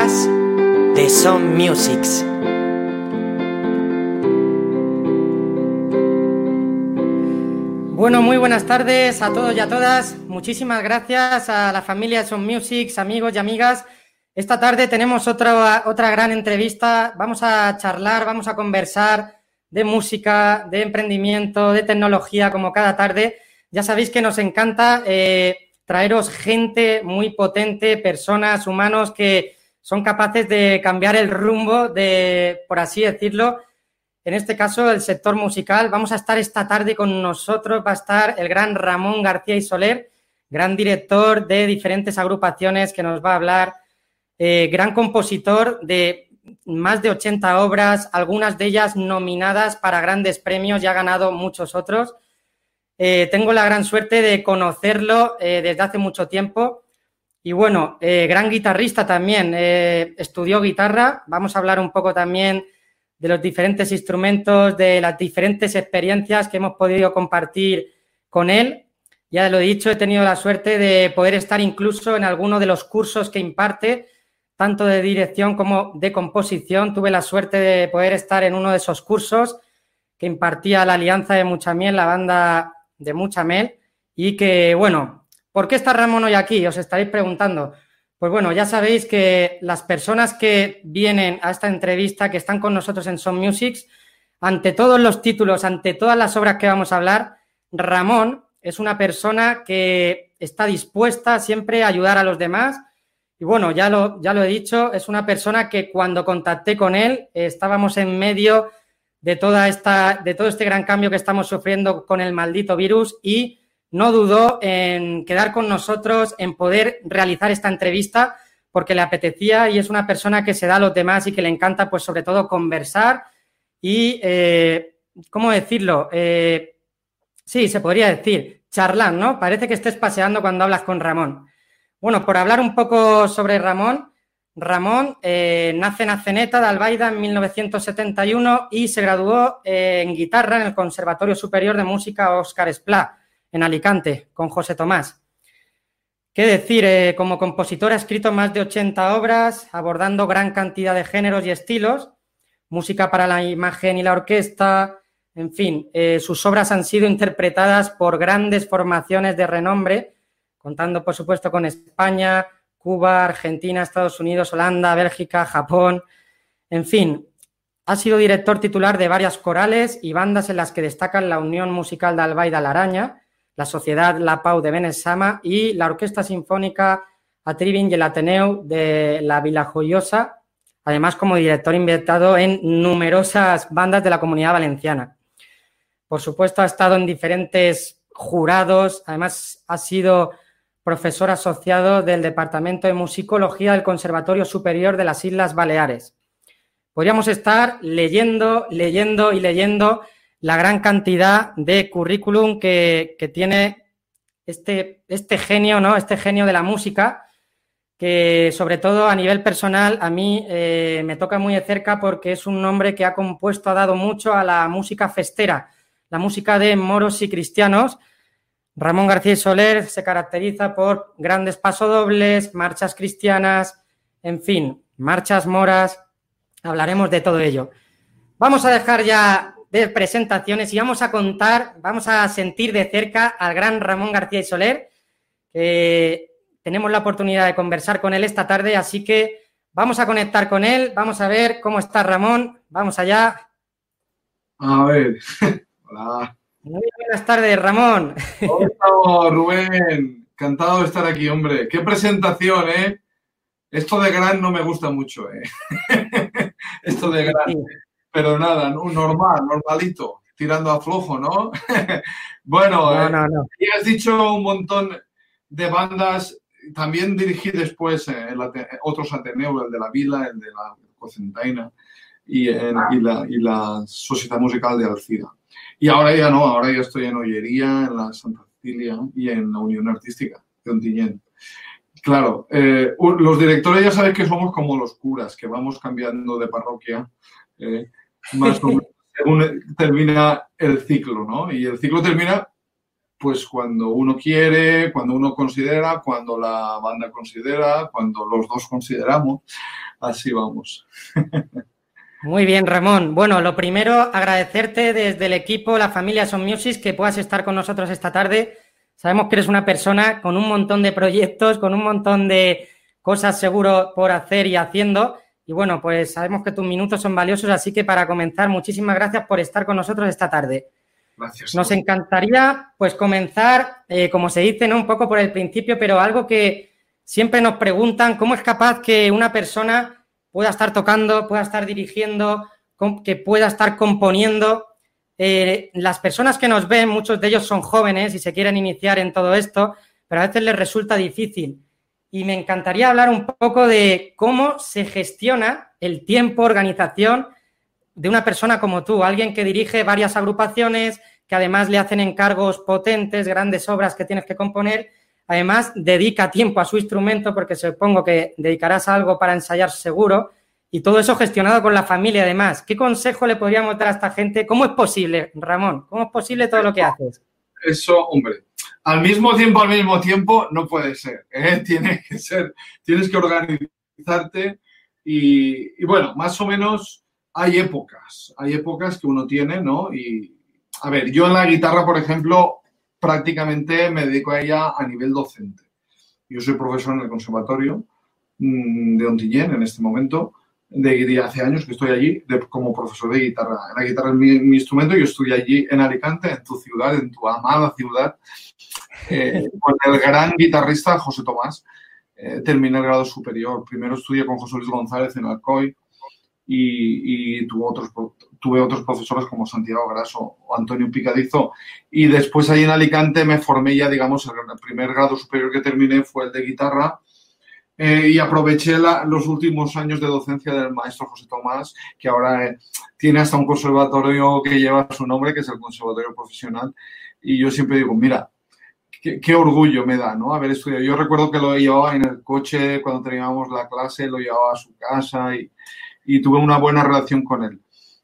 de Son Musics. Bueno, muy buenas tardes a todos y a todas. Muchísimas gracias a la familia Son Musics, amigos y amigas. Esta tarde tenemos otra, otra gran entrevista. Vamos a charlar, vamos a conversar de música, de emprendimiento, de tecnología, como cada tarde. Ya sabéis que nos encanta eh, traeros gente muy potente, personas, humanos que son capaces de cambiar el rumbo de, por así decirlo, en este caso, el sector musical. Vamos a estar esta tarde con nosotros, va a estar el gran Ramón García y Soler, gran director de diferentes agrupaciones que nos va a hablar, eh, gran compositor de más de 80 obras, algunas de ellas nominadas para grandes premios y ha ganado muchos otros. Eh, tengo la gran suerte de conocerlo eh, desde hace mucho tiempo. Y bueno, eh, gran guitarrista también. estudió guitarra. Vamos a hablar un poco también de los diferentes instrumentos, de las diferentes experiencias que hemos podido compartir con él. Ya lo he dicho, he tenido la suerte de poder estar incluso en alguno de los cursos que imparte, tanto de dirección como de composición. Tuve la suerte de poder estar en uno de esos cursos que impartía la Alianza de Muchamiel, la banda de mucha mel y que, bueno, ¿por qué está Ramón hoy aquí? Os estaréis preguntando. Pues bueno, ya sabéis que las personas que vienen a esta entrevista, que están con nosotros en Son Musics, ante todos los títulos, ante todas las obras que vamos a hablar, Ramón es una persona que está dispuesta siempre a ayudar a los demás. Y bueno, ya lo, ya lo he dicho, es una persona que cuando contacté con él estábamos en medio de, toda esta, de todo este gran cambio que estamos sufriendo con el maldito virus y no dudó en quedar con nosotros, en poder realizar esta entrevista porque le apetecía y es una persona que se da a los demás y que le encanta, pues sobre todo, conversar y, eh, ¿cómo decirlo? Eh, sí, se podría decir, charlar, ¿no? Parece que estés paseando cuando hablas con Ramón. Bueno, por hablar un poco sobre Ramón, Ramón eh, nace en Aceneta de Albaida en 1971 y se graduó en guitarra en el Conservatorio Superior de Música Óscar Esplá, en Alicante, con José Tomás. ¿Qué decir? Eh, como compositor ha escrito más de 80 obras, abordando gran cantidad de géneros y estilos, música para la imagen y la orquesta, en fin, sus obras han sido interpretadas por grandes formaciones de renombre, contando por supuesto con España, Cuba, Argentina, Estados Unidos, Holanda, Bélgica, Japón, en fin. Ha sido director titular de varias corales y bandas en las que destacan la Unión Musical de Albaida La Araña, la Sociedad La Pau de Benesama y la Orquesta Sinfónica Atribin y el Ateneu de la Vila Joyosa, además como director invitado en numerosas bandas de la comunidad valenciana. Por supuesto, ha estado en diferentes jurados, además ha sido profesor asociado del Departamento de Musicología del Conservatorio Superior de las Islas Baleares. Podríamos estar leyendo, leyendo y leyendo la gran cantidad de currículum que, tiene este, este genio, ¿no? Este genio de la música, que sobre todo a nivel personal a mí eh, me toca muy de cerca porque es un nombre que ha compuesto, ha dado mucho a la música festera, la música de moros y cristianos, Ramón García Soler se caracteriza por grandes pasodobles, marchas cristianas, en fin, marchas moras. Hablaremos de todo ello. Vamos a dejar ya de presentaciones y vamos a contar, vamos a sentir de cerca al gran Ramón García Soler, que tenemos la oportunidad de conversar con él esta tarde, así que vamos a conectar con él, vamos a ver cómo está Ramón, vamos allá. A ver, hola. Muy buenas tardes, Ramón. Hola, Rubén. Encantado de estar aquí, hombre. Qué presentación, ¿eh? Esto de gran no me gusta mucho, ¿eh? Esto de gran. Pero nada, normal, normalito, tirando a flojo, ¿no? bueno, no, no, no. y has dicho un montón de bandas. También dirigí después eh, otros Ateneo, el de la Vila, el de la Cocentaina y, y, la, y la Sociedad Musical de Alcira. Y ahora ya no, ahora ya estoy en Ollería, en la Santa Cecilia y en la Unión Artística de Ontinyent. Claro, eh, los directores ya saben que somos como los curas, que vamos cambiando de parroquia eh, más o menos según termina el ciclo, ¿no? Y el ciclo termina pues cuando uno quiere, cuando uno considera, cuando la banda considera, cuando los dos consideramos. Así vamos. Muy bien, Ramón. Bueno, lo primero, agradecerte desde el equipo, la familia Son Music, que puedas estar con nosotros esta tarde. Sabemos que eres una persona con un montón de proyectos, con un montón de cosas seguro por hacer y haciendo. Y bueno, pues sabemos que tus minutos son valiosos, así que para comenzar, muchísimas gracias por estar con nosotros esta tarde. Gracias. Nos encantaría, pues, comenzar, eh, como se dice, ¿no? Un poco por el principio, pero algo que siempre nos preguntan, ¿cómo es capaz que una persona pueda estar tocando, pueda estar dirigiendo, que pueda estar componiendo. Eh, las personas que nos ven, muchos de ellos son jóvenes y se quieren iniciar en todo esto, pero a veces les resulta difícil. Y me encantaría hablar un poco de cómo se gestiona el tiempo, organización de una persona como tú, alguien que dirige varias agrupaciones, que además le hacen encargos potentes, grandes obras que tienes que componer Además, dedica tiempo a su instrumento porque supongo que dedicarás algo para ensayar seguro y todo eso gestionado con la familia además. ¿Qué consejo le podríamos dar a esta gente? ¿Cómo es posible, Ramón? ¿Cómo es posible todo lo que haces? Eso, hombre, al mismo tiempo, al mismo tiempo, no puede ser. ¿eh? Tiene que ser, tienes que organizarte y, bueno, más o menos hay épocas, hay épocas que uno tiene, ¿no? Y, a ver, yo en la guitarra, por ejemplo, prácticamente me dedico a ella a nivel docente. Yo soy profesor en el conservatorio mm, de Ontillén en este momento, de, hace años que estoy allí como profesor de guitarra. La guitarra es mi, instrumento, yo estudié allí en Alicante, en tu ciudad, en tu amada ciudad, eh, con el gran guitarrista José Tomás. Eh, terminé el grado superior. Primero estudié con José Luis González en Alcoy y, y tuve otros tuve otros profesores como Santiago Graso o Antonio Picadizo y después ahí en Alicante me formé ya, digamos, el primer grado superior que terminé fue el de guitarra eh, y aproveché los últimos años de docencia del maestro José Tomás, que ahora eh, tiene hasta un conservatorio que lleva su nombre, que es el Conservatorio Profesional. Y yo siempre digo, mira, qué, qué, orgullo me da, ¿no? Haber estudiado. Yo recuerdo que lo llevaba en el coche cuando teníamos la clase, lo llevaba a su casa y, y tuve una buena relación con él.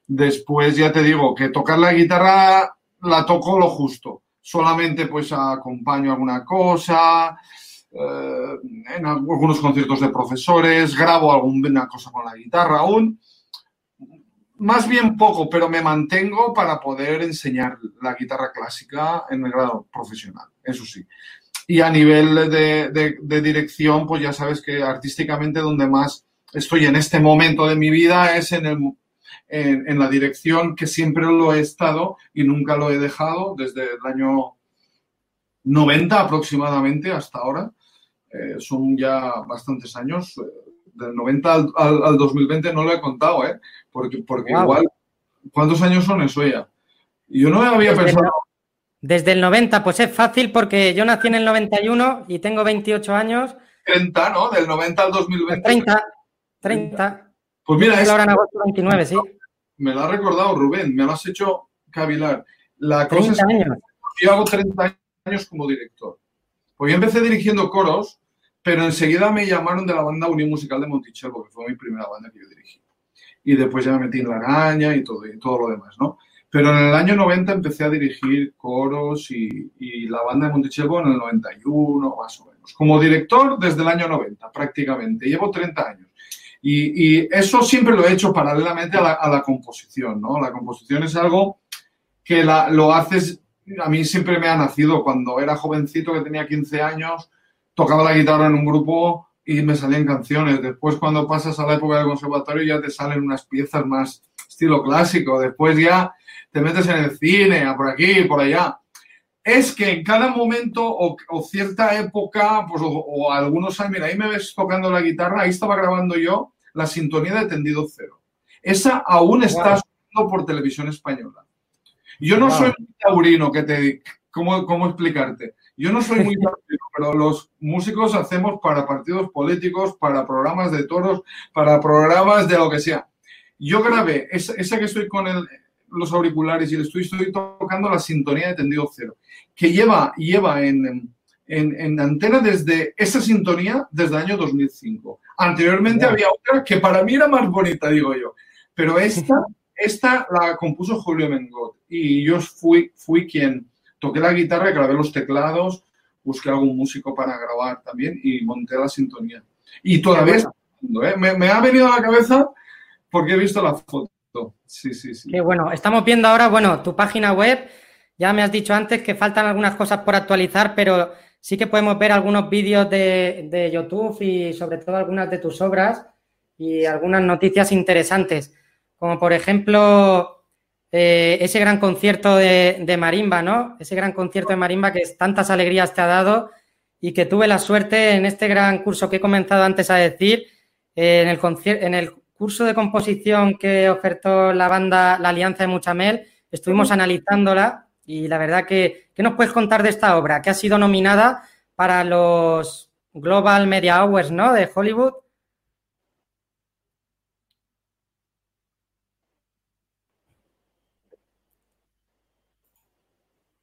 Después ya te digo que tocar la guitarra la toco lo justo. Solamente pues acompaño alguna cosa, eh, en algunos conciertos de profesores, grabo alguna cosa con la guitarra aún. Más bien poco, pero me mantengo para poder enseñar la guitarra clásica en el grado profesional, eso sí. Y a nivel de, de, de dirección, pues ya sabes que artísticamente donde más estoy en este momento de mi vida es en el en, la dirección que siempre lo he estado y nunca lo he dejado desde el año 90 aproximadamente hasta ahora. Eh, son ya bastantes años. Eh, del 90 al, al, 2020 no lo he contado, ¿eh? Porque, porque igual, ¿cuántos años son eso ya? Yo no había desde pensado... Desde el 90, pues es fácil porque yo nací en el 91 y tengo 28 años. 30, ¿no? Del 90 al 2020. 30, 30. Pues mira, es... ahora en agosto 29, sí me lo ha recordado Rubén, me lo has hecho cavilar. La cosa es que yo hago 30 años como director. Pues yo empecé dirigiendo coros, pero enseguida me llamaron de la banda Unión Musical de Monticello, que fue mi primera banda que yo dirigí. Y después ya me metí en la araña y todo, y todo lo demás, ¿no? Pero en el año 90 empecé a dirigir coros y, y la banda de Monticello en el 91, más o menos. Como director desde el año 90, prácticamente. Llevo 30 años. Y, y, eso siempre lo he hecho paralelamente a la, a la, composición, ¿no? La composición es algo que la, lo haces, a mí siempre me ha nacido. Cuando era jovencito, que tenía 15 años, tocaba la guitarra en un grupo y me salían canciones. Después, cuando pasas a la época del conservatorio, ya te salen unas piezas más estilo clásico. Después ya te metes en el cine, por aquí, por allá. Es que en cada momento o, o cierta época, pues, o, o algunos años, mira, ahí me ves tocando la guitarra, ahí estaba grabando yo la sintonía de tendido cero. Esa aún está wow. por televisión española. Yo no wow. soy muy taurino, que te, ¿cómo, ¿cómo explicarte? Yo no soy muy taurino, pero los músicos hacemos para partidos políticos, para programas de toros, para programas de lo que sea. Yo grabé esa, esa que estoy con el, los auriculares y le estoy, estoy tocando la sintonía de tendido cero, que lleva, lleva en, en, en, antena desde esa sintonía desde el año 2005. Anteriormente wow. había otra que para mí era más bonita, digo yo. Pero esta, esta la compuso Julio Mengot y yo fui, fui quien toqué la guitarra, grabé los teclados, busqué algún músico para grabar también y monté la sintonía. Y todavía está ¿eh? me, me ha venido a la cabeza porque he visto la foto. Sí, sí, sí. Qué bueno. Estamos viendo ahora, bueno, tu página web. Ya me has dicho antes que faltan algunas cosas por actualizar, pero sí que podemos ver algunos vídeos de, de YouTube y sobre todo algunas de tus obras y algunas noticias interesantes, como por ejemplo eh, ese gran concierto de, de, marimba, ¿no? Ese gran concierto de marimba que tantas alegrías te ha dado y que tuve la suerte en este gran curso que he comenzado antes a decir, en, el en el curso de composición que ofertó la banda La Alianza de Muchamel, estuvimos analizándola y la verdad que, ¿qué nos puedes contar de esta obra? Que ha sido nominada para los Global Media Awards, ¿no? De Hollywood.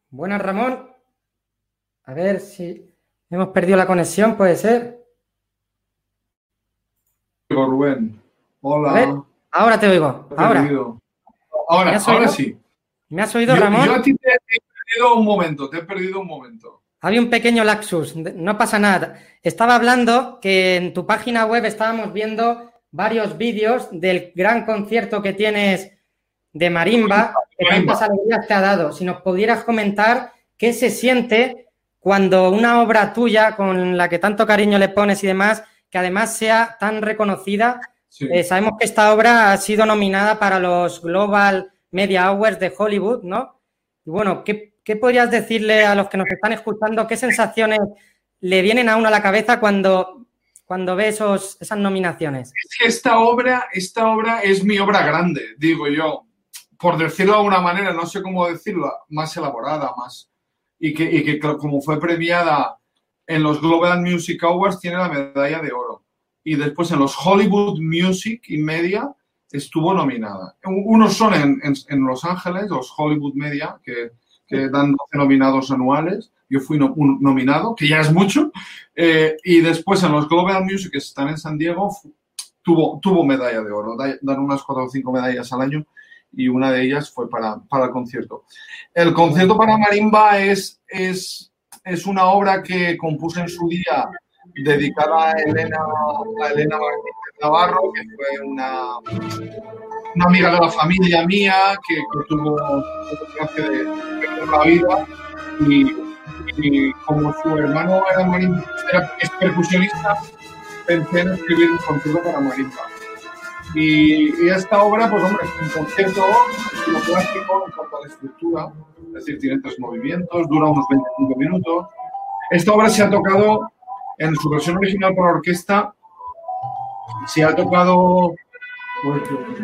Buenas, Ramón. A ver si hemos perdido la conexión, puede ser. Rubén. Hola. ahora te oigo. Ahora. Ahora, ahora sí. ¿Me has oído, Ramón? Yo a ti te he perdido un momento, te he perdido un momento. Había un pequeño laxus, no pasa nada. Estaba hablando que en tu página web estábamos viendo varios vídeos del gran concierto que tienes de marimba, que tantas alegrías te ha dado. Si nos pudieras comentar qué se siente cuando una obra tuya, con la que tanto cariño le pones y demás, que además sea tan reconocida, eh, sabemos que esta obra ha sido nominada para los Global Media Awards de Hollywood, ¿no? Y bueno, ¿qué, podrías decirle a los que nos están escuchando? ¿Qué sensaciones le vienen a uno a la cabeza cuando, cuando ve esos, esas nominaciones? Es que esta obra, esta obra es mi obra grande, digo yo. Por decirlo de alguna manera, no sé cómo decirlo, más elaborada, más. Y que, y que como fue premiada en los Global Music Awards, tiene la medalla de oro y después en los Hollywood Music y Media estuvo nominada. Unos son en, en, Los Ángeles, los Hollywood Media, que, que dan 12 nominados anuales. Yo fui un nominado, que ya es mucho. Eh, y después en los Global Music, que están en San Diego, tuvo, tuvo medalla de oro. Dan unas 4 o 5 medallas al año y una de ellas fue para, para el concierto. El concierto para marimba es, es, es una obra que compuse en su día dedicada a Elena, a Elena Martínez Navarro, que fue una, una amiga de la familia mía que, tuvo gracia de perder la vida y, como su hermano era, marimba, era es percusionista, pensé en escribir un concierto para marimba. Y, y, esta obra, pues hombre, es un concierto lo clásico en cuanto a la estructura, es decir, tiene tres movimientos, dura unos 25 minutos. Esta obra se ha tocado en su versión original por orquesta se ha tocado pues,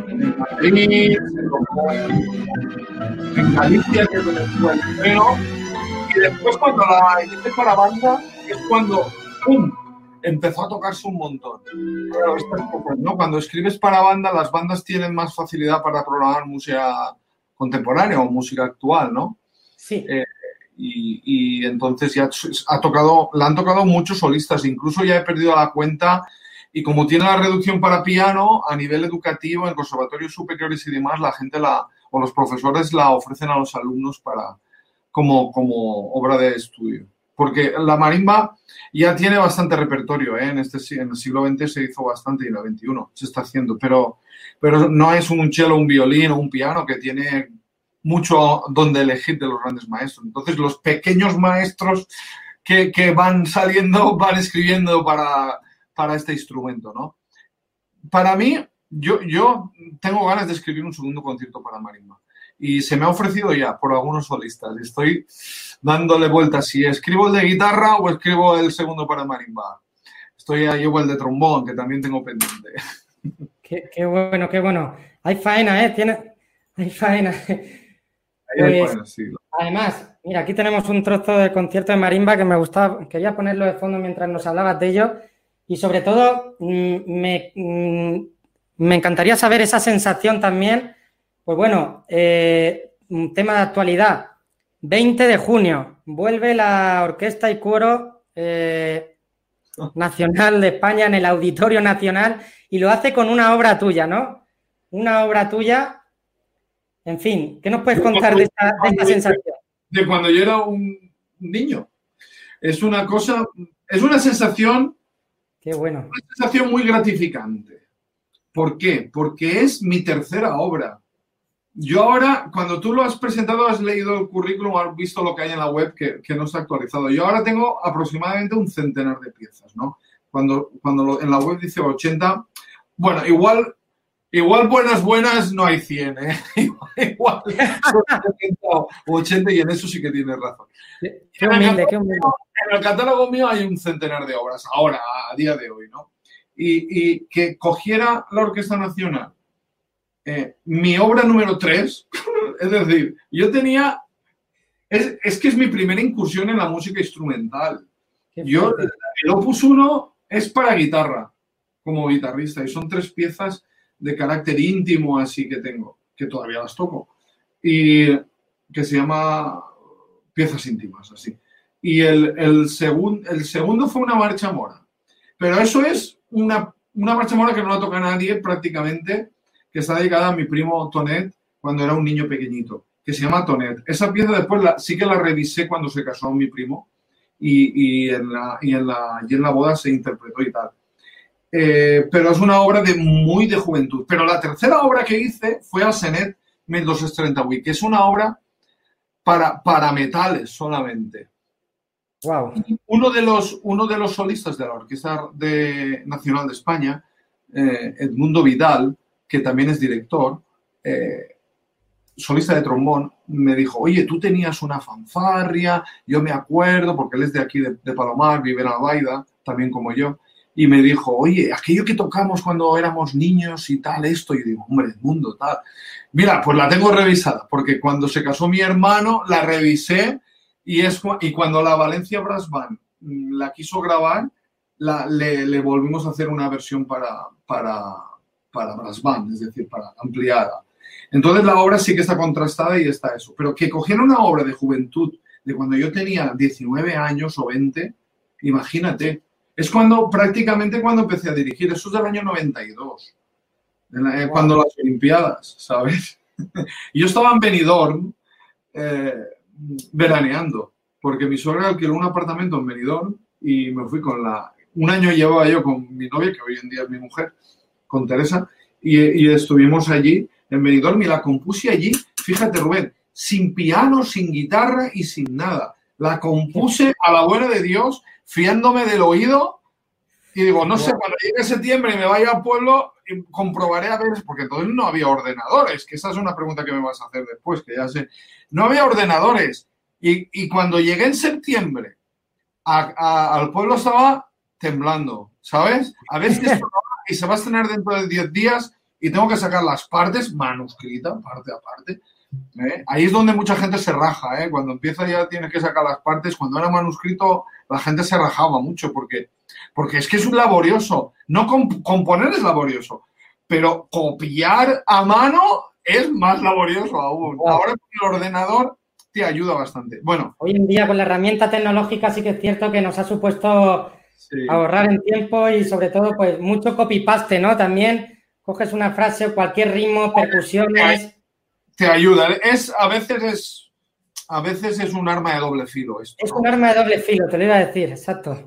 en Madrid, en Galicia, que es donde estuvo el primero, y después cuando la hice para banda es cuando ¡pum! empezó a tocarse un montón. ¿no? Cuando escribes para banda, las bandas tienen más facilidad para programar música contemporánea o música actual, ¿no? Sí. Eh, y, entonces ya ha tocado, la han tocado muchos solistas, incluso ya he perdido la cuenta y como tiene la reducción para piano, a nivel educativo, en conservatorios superiores y demás, la gente la, o los profesores la ofrecen a los alumnos para, como, como obra de estudio. Porque la marimba ya tiene bastante repertorio, ¿eh? en, este, en el siglo XX se hizo bastante y en el XXI se está haciendo, pero, pero no es un cello, un violín o un piano que tiene mucho donde elegir de los grandes maestros. Entonces, los pequeños maestros que, que van saliendo van escribiendo para, para, este instrumento, ¿no? Para mí, yo, yo tengo ganas de escribir un segundo concierto para marimba. Y se me ha ofrecido ya por algunos solistas. Estoy dándole vueltas si escribo el de guitarra o escribo el segundo para marimba. Estoy ahí igual el de trombón, que también tengo pendiente. Qué, qué bueno, qué bueno. Hay faena, ¿eh? Tiene, hay faena. Pues, además, mira, aquí tenemos un trozo del concierto de marimba que me gustaba, quería ponerlo de fondo mientras nos hablabas de ello y sobre todo mm, me, mm, me encantaría saber esa sensación también, pues bueno, eh, un tema de actualidad, 20 de junio, vuelve la Orquesta y Coro eh, Nacional de España en el Auditorio Nacional y lo hace con una obra tuya, ¿no? Una obra tuya en fin, ¿qué nos puedes contar de esta, sensación? de cuando yo era un niño. Es una cosa, es una sensación, Qué bueno. una sensación muy gratificante. ¿Por qué? Porque es mi tercera obra. Yo ahora, cuando tú lo has presentado, has leído el currículum, has visto lo que hay en la web que, que no está actualizado. Yo ahora tengo aproximadamente un centenar de piezas, ¿no? Cuando, cuando lo- en la web dice 80, bueno, igual, igual buenas, buenas no hay 100, ¿eh? Igual, son 70 o 80 y en eso sí que tienes razón. Qué humilde, qué humilde. En el catálogo mío hay un centenar de obras, ahora, a día de hoy, ¿no? Y, y que cogiera la Orquesta Nacional eh, mi obra número 3, es decir, yo tenía, es, es que es mi primera incursión en la música instrumental. Yo, el Opus 1 es para guitarra, como guitarrista, y son tres piezas de carácter íntimo así que tengo, que todavía las toco, y que se llama piezas íntimas, así. Y el, el, el segundo fue una marcha mora, pero eso es una, una marcha mora que no la toca nadie prácticamente, que está dedicada a mi primo Tonet cuando era un niño pequeñito, que se llama Tonet. Esa pieza después la- sí que la revisé cuando se casó mi primo y, y en, la, y, en la, y en la boda se interpretó y tal. Eh, pero es una obra de muy de juventud. Pero la tercera obra que hice fue a Senet 1238, que es una obra para, para metales solamente. Wow. Uno de, los, uno de los solistas de la Orquesta de- Nacional de España, eh, Edmundo Vidal, que también es director, eh, solista de trombón, me dijo, oye, tú tenías una fanfarria, yo me acuerdo, porque él es de aquí, de, de Palomar, vive en Albaida, también como yo, y me dijo, oye, aquello que tocamos cuando éramos niños y tal, esto, y digo, hombre, Edmundo, tal. Mira, pues la tengo revisada, porque cuando se casó mi hermano, la revisé y, es, y cuando la Valencia Brass Band mm, la quiso grabar, le, volvimos a hacer una versión para, para, para Brass Band, es decir, para ampliada. Entonces la obra sí que está contrastada y está eso. Pero que cogieron una obra de juventud de cuando yo tenía 19 años o 20, imagínate. Es cuando prácticamente cuando empecé a dirigir, eso es del año 92, de la- eh, Wow. cuando las Olimpiadas, ¿sabes? yo estaba en Benidorm eh, veraneando, porque mi suegra alquiló un apartamento en Benidorm y me fui con la... Un año llevaba yo con mi novia, que hoy en día es mi mujer, con Teresa, y, y estuvimos allí en Benidorm y la compuse allí, fíjate Rubén, sin piano, sin guitarra y sin nada. La compuse a la buena de Dios, fiándome del oído y digo, no sé, cuando llegue septiembre y me vaya al pueblo, y comprobaré a ver, porque entonces no había ordenadores, que esa es una pregunta que me vas a hacer después, que ya sé. No había ordenadores. Y, y cuando llegué en septiembre a- a- al pueblo estaba temblando, ¿sabes? A va y se va a estrenar dentro de 10 días y tengo que sacar las partes manuscritas, parte a parte. ¿Eh? Ahí es donde mucha gente se raja, ¿eh? Cuando empieza ya tienes que sacar las partes. Cuando era manuscrito la gente se rajaba mucho porque, porque es que es un laborioso. No comp- componer es laborioso, pero copiar a mano es más laborioso aún. Wow. Ahora con el ordenador te ayuda bastante. Bueno, Hoy en día con la herramienta tecnológica sí que es cierto que nos ha supuesto sí. ahorrar en tiempo y sobre todo pues mucho copy-paste, ¿no? También coges una frase, cualquier ritmo, percusiones. Te ayuda. Es, a veces es, a veces es un arma de doble filo esto. Es ¿no? un arma de doble filo, te lo iba a decir, exacto.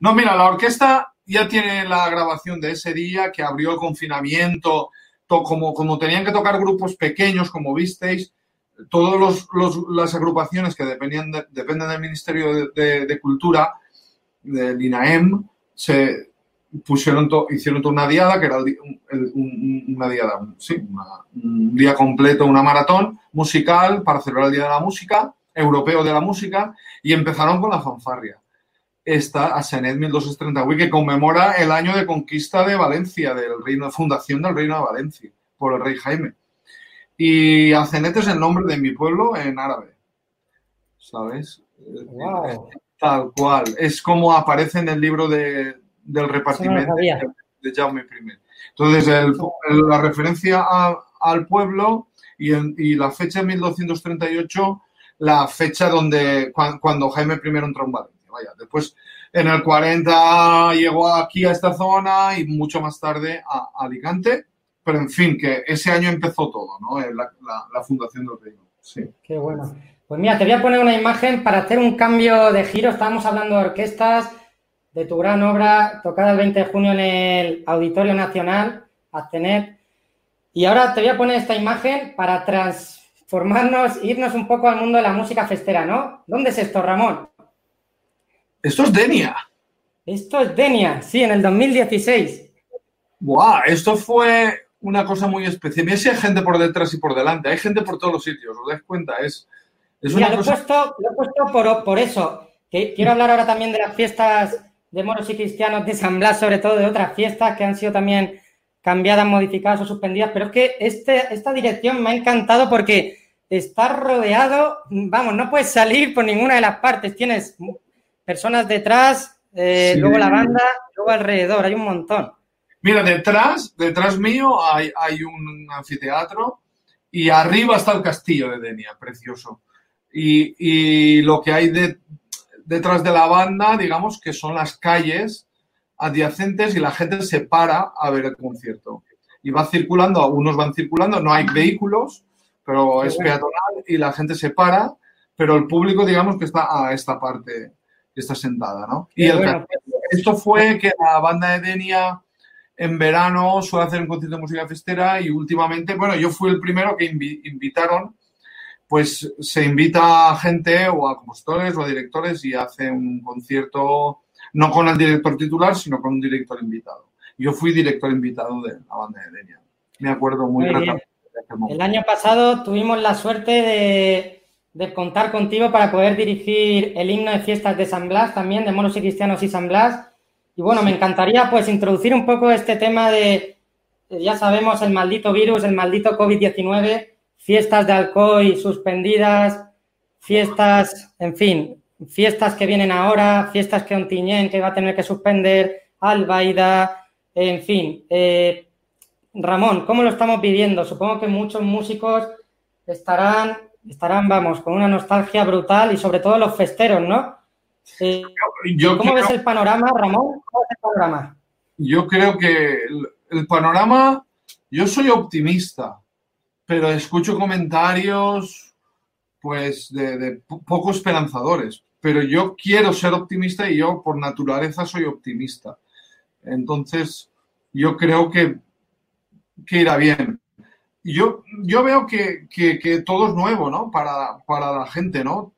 No, mira, la orquesta ya tiene la grabación de ese día que abrió el confinamiento, to- como, como tenían que tocar grupos pequeños, como visteis, todas las agrupaciones que dependían de- dependen del Ministerio de, de- de Cultura, del INAEM, se pusieron to- hicieron toda una diada, que era el el- un- un- una diada, sí, una- un día completo, una maratón musical para celebrar el Día de la Música, europeo de la música, y empezaron con la fanfarria está a Senet 1238, que conmemora el año de conquista de Valencia, del reino, fundación del reino de Valencia, por el rey Jaime. Y Acenet es el nombre de mi pueblo en árabe. ¿Sabes? Wow. Tal cual. Es como aparece en el libro de, del repartimiento de Jaume I. Entonces, el- el- la referencia a- al pueblo y, y la fecha de 1238, la fecha donde cuan- cuando Jaime I entró en Valencia. Vaya, después en el 40 llegó aquí a esta zona y mucho más tarde a, a Alicante. Pero en fin, que ese año empezó todo, ¿no? Eh, La, la- la fundación del reino. Sí. Qué bueno. Pues mira, te voy a poner una imagen para hacer un cambio de giro. Estábamos hablando de orquestas, de tu gran obra tocada el 20 de junio en el Auditorio Nacional, Aztenet. Y ahora te voy a poner esta imagen para transformarnos, irnos un poco al mundo de la música festera, ¿no? ¿Dónde es esto, Ramón? Esto es Denia. Esto es Denia, sí, en el 2016. ¡Guau! Esto fue una cosa muy especial. Mira si hay gente por detrás y por delante. Hay gente por todos los sitios, ¿os dais cuenta? Es, es una lo, he puesto, lo he puesto por, por eso. Que quiero hablar ahora también de las fiestas de moros y cristianos de San Blas, sobre todo de otras fiestas que han sido también cambiadas, modificadas o suspendidas. Pero es que este, esta dirección me ha encantado porque está rodeado, vamos, no puedes salir por ninguna de las partes. Tienes personas detrás, eh, luego la banda, luego alrededor, hay un montón. Mira, detrás, detrás mío hay, hay un anfiteatro y arriba está el castillo de Denia, precioso. Y, y lo que hay de, detrás de la banda, digamos, que son las calles adyacentes y la gente se para a ver el concierto. Y va circulando, algunos van circulando, no hay vehículos, pero es peatonal y la gente se para, pero el público, digamos, que está a esta parte, que está sentada, ¿no? Y el, esto fue que la banda de Denia en verano suele hacer un concierto de música festera y últimamente, bueno, yo fui el primero que invitaron, pues se invita a gente o a compositores o a directores y hace un concierto no con el director titular, sino con un director invitado. Yo fui director invitado de la banda de Denia. Me acuerdo muy, bien. El año pasado tuvimos la suerte de, de, contar contigo para poder dirigir el himno de fiestas de San Blas, también de Monos y Cristianos y San Blas. Y bueno, me encantaría pues introducir un poco este tema de, ya sabemos, el maldito virus, el maldito COVID-19, fiestas de alcohol suspendidas, fiestas, en fin, fiestas que vienen ahora, fiestas que Ontiñén que va a tener que suspender, Albaida, en fin. Eh, Ramón, ¿cómo lo estamos viviendo? Supongo que muchos músicos estarán, estarán, vamos, con una nostalgia brutal y sobre todo los festeros, ¿no? Eh, ¿Cómo ves el panorama, Ramón? ¿Cómo ves el panorama? Yo creo que el, panorama, yo soy optimista, pero escucho comentarios pues de, poco esperanzadores. Pero yo quiero ser optimista y yo por naturaleza soy optimista. Entonces, yo creo que, que irá bien. Yo, yo veo que, que, todo es nuevo, ¿no? Para, para la gente, ¿no?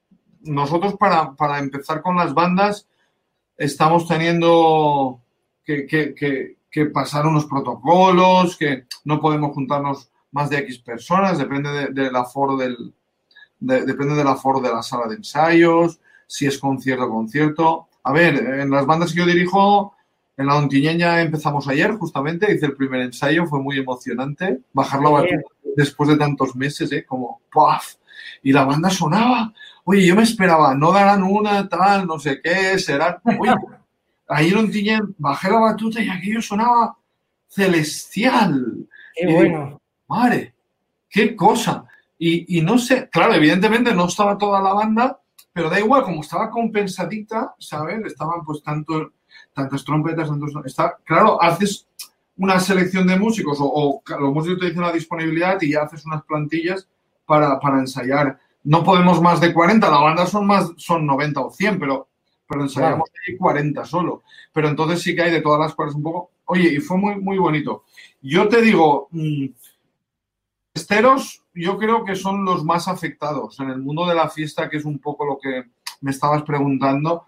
nosotros para, empezar con las bandas estamos teniendo que, pasar unos protocolos, que no podemos juntarnos más de X personas, depende de, del aforo del, depende del aforo de la sala de ensayos, si es concierto, concierto. A ver, en las bandas que yo dirijo, en la Dontiñeña empezamos ayer, justamente, hice el primer ensayo, fue muy emocionante, bajar la después de tantos meses, ¿eh? Como, ¡puaf! Y la banda sonaba, Oye, yo me esperaba, no darán una, tal, no sé qué, será. Oye, ahí en Ontiñén bajé la batuta y aquello sonaba celestial. Qué bueno. Madre, qué cosa. Y, no sé, claro, evidentemente no estaba toda la banda, pero da igual, como estaba compensadita, ¿sabes? Estaban pues tanto, tantas trompetas, tantos... Está, claro, haces una selección de músicos o, o, los músicos te dicen la disponibilidad y ya haces unas plantillas para, para ensayar no podemos más de 40, la banda son más, son 90 o 100, pero, pero ensayamos ahí 40 solo. Pero entonces sí que hay de todas las cuales un poco. Oye, y fue muy, muy bonito. Yo te digo, mm, esteros, yo creo que son los más afectados en el mundo de la fiesta, que es un poco lo que me estabas preguntando.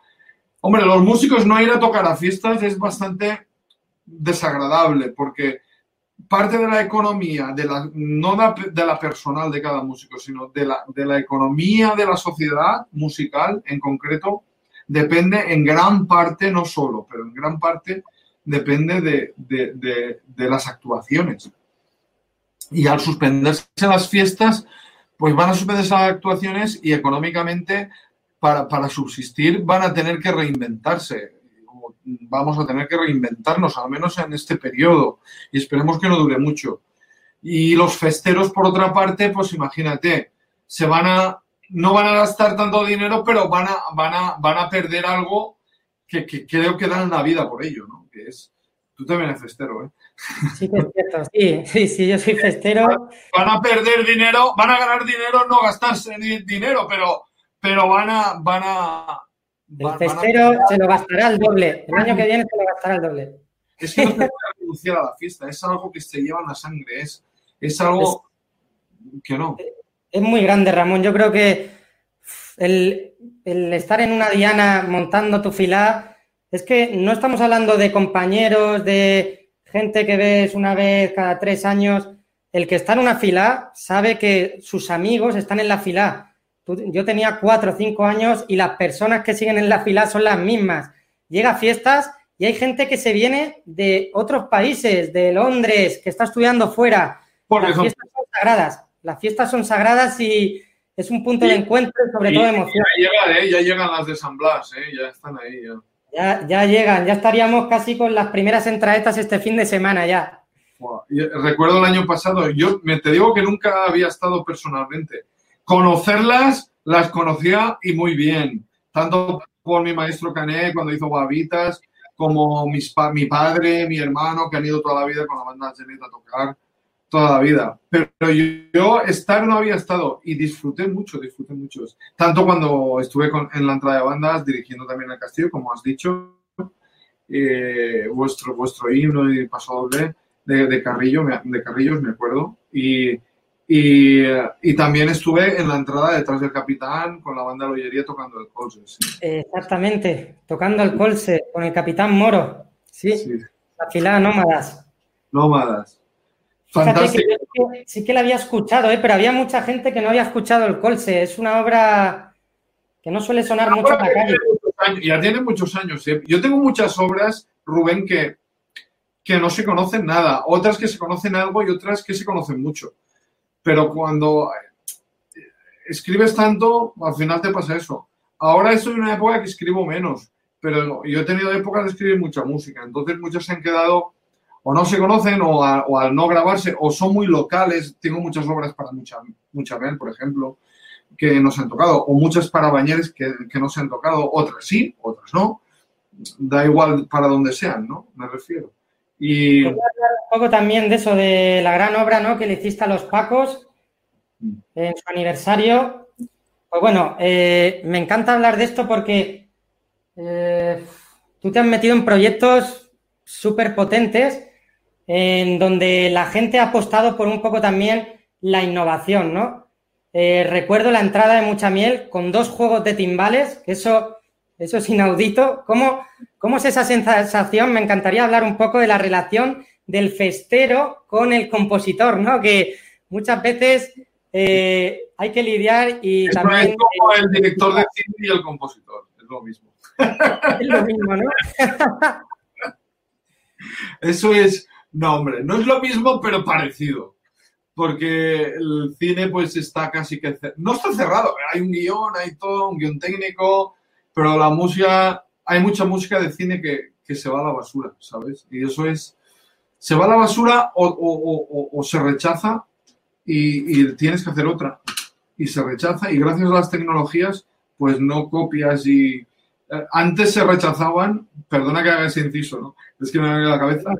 Hombre, los músicos no ir a tocar a fiestas es bastante desagradable porque parte de la economía, de la, no de la personal de cada músico, sino de la, de la economía de la sociedad musical en concreto, depende en gran parte, no solo, pero en gran parte depende de, de, de, las actuaciones. Y al suspenderse las fiestas, pues van a suspenderse las actuaciones y económicamente para, para subsistir van a tener que reinventarse vamos a tener que reinventarnos, al menos en este periodo, y esperemos que no dure mucho. Y los festeros, por otra parte, pues imagínate, se van a, no van a gastar tanto dinero, pero van a, van a, van a perder algo que, creo que dan la vida por ello, ¿no? Que es, tú también eres festero, ¿eh? Sí, que es cierto. Sí, sí, sí, yo soy festero. Van a perder dinero, van a ganar dinero, no gastarse dinero, pero, pero van a, van a. El festero se lo gastará el doble. El año que viene se lo gastará el doble. Es que no se puede renunciar a la fiesta, es algo que se lleva en la sangre, es, es algo que no. Es muy grande, Ramón. Yo creo que el, el estar en una diana montando tu fila, es que no estamos hablando de compañeros, de gente que ves una vez cada tres años. El que está en una fila sabe que sus amigos están en la fila. Yo tenía cuatro o cinco años y las personas que siguen en la fila son las mismas. Llega a fiestas y hay gente que se viene de otros países, de Londres, que está estudiando fuera. las fiestas son sagradas. Las fiestas son sagradas y es un punto de encuentro sobre todo emoción. Ya, ¿eh? ya llegan las de San Blas, ¿eh? ya están ahí. Ya. Ya. llegan, ya estaríamos casi con las primeras entradas este fin de semana ya. Recuerdo el año pasado, yo me te digo que nunca había estado personalmente. Conocerlas, las conocía y muy bien, tanto por mi maestro Cané cuando hizo Guavitas, como mis, mi padre, mi hermano, que han ido toda la vida con la banda Genet a tocar toda la vida. Pero yo, estar no había estado y disfruté mucho, disfruté mucho. Tanto cuando estuve en la entrada de bandas, dirigiendo también el castillo, como has dicho, eh, vuestro, vuestro himno y paso doble de, Carrillo, de Carrillos, me acuerdo. Y, y, también estuve en la entrada detrás del capitán con la banda Loyería tocando el colse. Exactamente, tocando el colse con el capitán Moro. Sí, sí. la Nómadas. Nómadas. Fantástico. sí que la había escuchado, ¿eh? pero había mucha gente que no había escuchado el Colse. Es una obra que no suele sonar mucho en la calle. Ya tiene muchos años. ¿eh? Yo tengo muchas obras, Rubén, que, que no se conocen nada. Otras que se conocen algo y otras que se conocen mucho. Pero cuando escribes tanto, al final te pasa eso. Ahora estoy en una época que escribo menos, pero yo he tenido épocas de escribir mucha música. Entonces muchos se han quedado o no se conocen o, al no grabarse o son muy locales. Tengo muchas obras para mucha, mucha por ejemplo, que no se han tocado, o muchas para Bañeres que, que no se han tocado, otras sí, otras no. Da igual para donde sean, ¿no? Me refiero. Y... un poco también de eso, de la gran obra ¿no? que le hiciste a los Pacos mm. en su aniversario. Pues bueno, eh, me encanta hablar de esto porque eh, tú te has metido en proyectos súper potentes en donde la gente ha apostado por un poco también la innovación, ¿no? Eh, recuerdo la entrada de Mucha Miel con dos juegos de timbales, que eso, eso es inaudito. ¿Cómo, ¿Cómo es esa sensación? Me encantaría hablar un poco de la relación del festero con el compositor, ¿no? Que muchas veces eh, hay que lidiar y también... Es como el director de cine y el compositor, es lo mismo. Es lo mismo, ¿no? Eso es no, hombre, no es lo mismo, pero parecido. Porque el cine, pues está casi que. No está cerrado, hay un guion, hay todo, un guion técnico, pero la música. Hay mucha música de cine que, se va a la basura, ¿sabes? Y eso es. Se va a la basura o, se rechaza y, tienes que hacer otra. Y se rechaza, y gracias a las tecnologías, pues no copias y antes se rechazaban, perdona que haga ese inciso, ¿no? Es que me viene a la cabeza.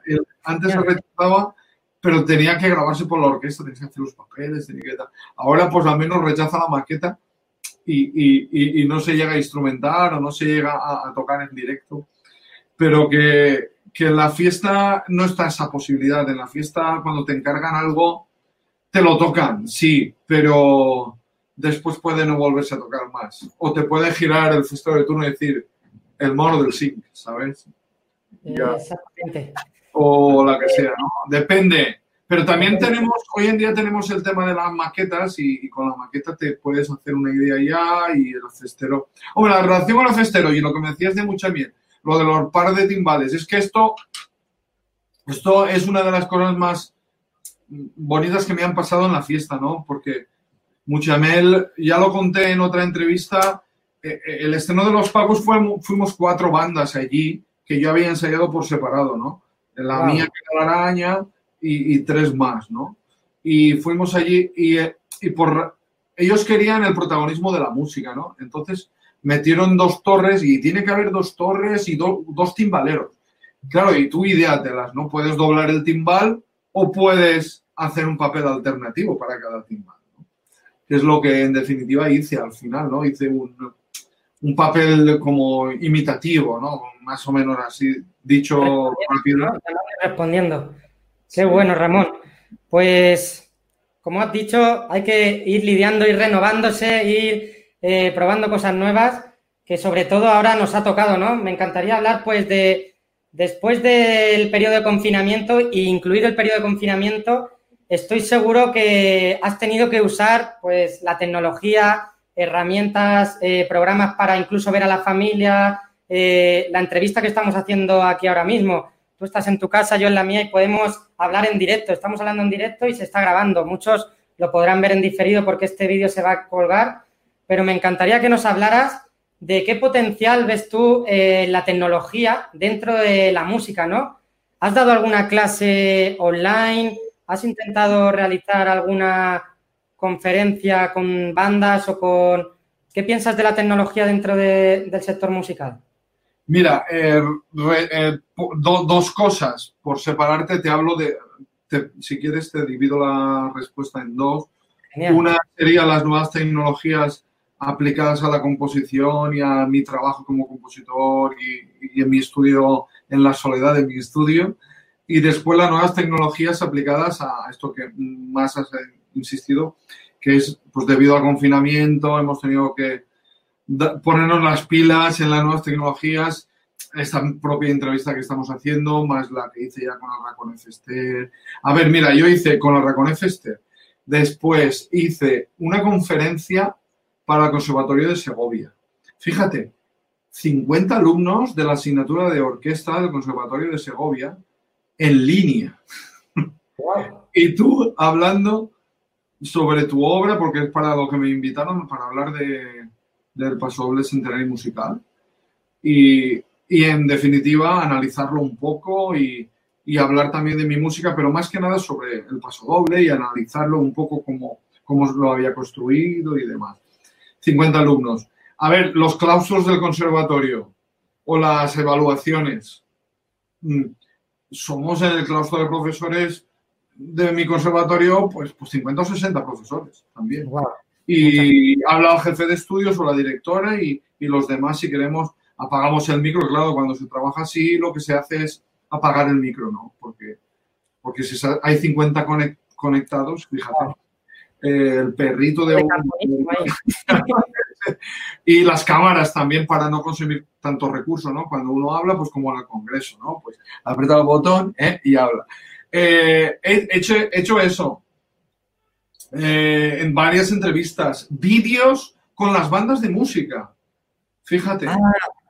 Antes se rechazaba, pero tenía que grabarse por la orquesta, tenía que hacer los papeles, tenía que Ahora, pues al menos rechaza la maqueta y, no se llega a instrumentar o no se llega a, tocar en directo. Pero que, que en la fiesta no está esa posibilidad. En la fiesta, cuando te encargan algo, te lo tocan, sí, pero después puede no volverse a tocar más. O te puede girar el festival de turno y decir el mono del zinc, ¿sabes? Exactamente. O la que sea, ¿no? Depende. Pero también tenemos, hoy en día tenemos el tema de las maquetas y, con la maqueta te puedes hacer una idea ya y el festero. Hombre, la relación con el festero y lo que me decías de mucha miel, lo de los pares de timbales, es que esto, esto es una de las cosas más bonitas que me han pasado en la fiesta, ¿no? Porque Muchamel, ya lo conté en otra entrevista, eh, eh, el estreno de Los Pagos fue, fuimos cuatro bandas allí que yo había ensayado por separado, ¿no? La mía, que era la araña, y, tres más, ¿no? Y fuimos allí y, eh, y, por... Ellos querían el protagonismo de la música, ¿no? Entonces metieron dos torres y tiene que haber dos torres y dos timbaleros. Claro, y tú ideátelas, ¿no? Puedes doblar el timbal o puedes hacer un papel alternativo para cada timbal. Es lo que en definitiva hice al final, ¿no? Hice un, un papel como imitativo, ¿no? Más o menos así, dicho. Respondiendo. Qué bueno, Ramón. Pues, como has dicho, hay que ir lidiando, ir renovándose, ir eh, probando cosas nuevas, que sobre todo ahora nos ha tocado, ¿no? Me encantaría hablar, pues, de después del periodo de confinamiento e incluido el periodo de confinamiento, estoy seguro que has tenido que usar, pues, la tecnología, herramientas, eh, programas para incluso ver a la familia, eh, la entrevista que estamos haciendo aquí ahora mismo. Tú estás en tu casa, yo en la mía y podemos hablar en directo. Estamos hablando en directo y se está grabando. Muchos lo podrán ver en diferido porque este vídeo se va a colgar, pero me encantaría que nos hablaras de qué potencial ves tú eh, la tecnología dentro de la música, ¿no? ¿Has dado alguna clase online? ¿Has intentado realizar alguna conferencia con bandas o con... ¿Qué piensas de la tecnología dentro del sector musical? Mira, eh, eh, dos cosas. Por separarte te hablo de, si quieres te divido la respuesta en dos. Una sería las nuevas tecnologías aplicadas a la composición y a mi trabajo como compositor y, y, en mi estudio, en la soledad de mi estudio. Y después las nuevas tecnologías aplicadas a esto que más has insistido, que es, pues debido al confinamiento, hemos tenido que ponernos las pilas en las nuevas tecnologías. Esta propia entrevista que estamos haciendo, más la que hice ya con la Racon Fester. A ver, mira, yo hice con la Racon Fester. Después hice una conferencia para el Conservatorio de Segovia. Fíjate, 50 alumnos de la asignatura de orquesta del Conservatorio de Segovia en línea. y tú hablando sobre tu obra, porque es para lo que me invitaron, para hablar de, del pasodoble centenario musical. Y, y, en definitiva, analizarlo un poco y, y, hablar también de mi música, pero más que nada sobre el pasodoble y analizarlo un poco como cómo lo había construido y demás. 50 alumnos. A ver, los claustros del conservatorio o las evaluaciones. Somos en el claustro de profesores de mi conservatorio, pues, pues 50 o 60 profesores también. Y habla el jefe de estudios o la directora y, y, los demás, si queremos, apagamos el micro. Claro, cuando se trabaja así, lo que se hace es apagar el micro, ¿no? Porque, porque si hay 50 conectados, fíjate. El perrito de y las cámaras también para no consumir tanto recurso, ¿no? Cuando uno habla, pues como en el Congreso, ¿no? Pues aprieta el botón ¿eh? y habla. Eh, he, hecho, hecho, eso eh, en varias entrevistas, vídeos con las bandas de música. Fíjate. Ah,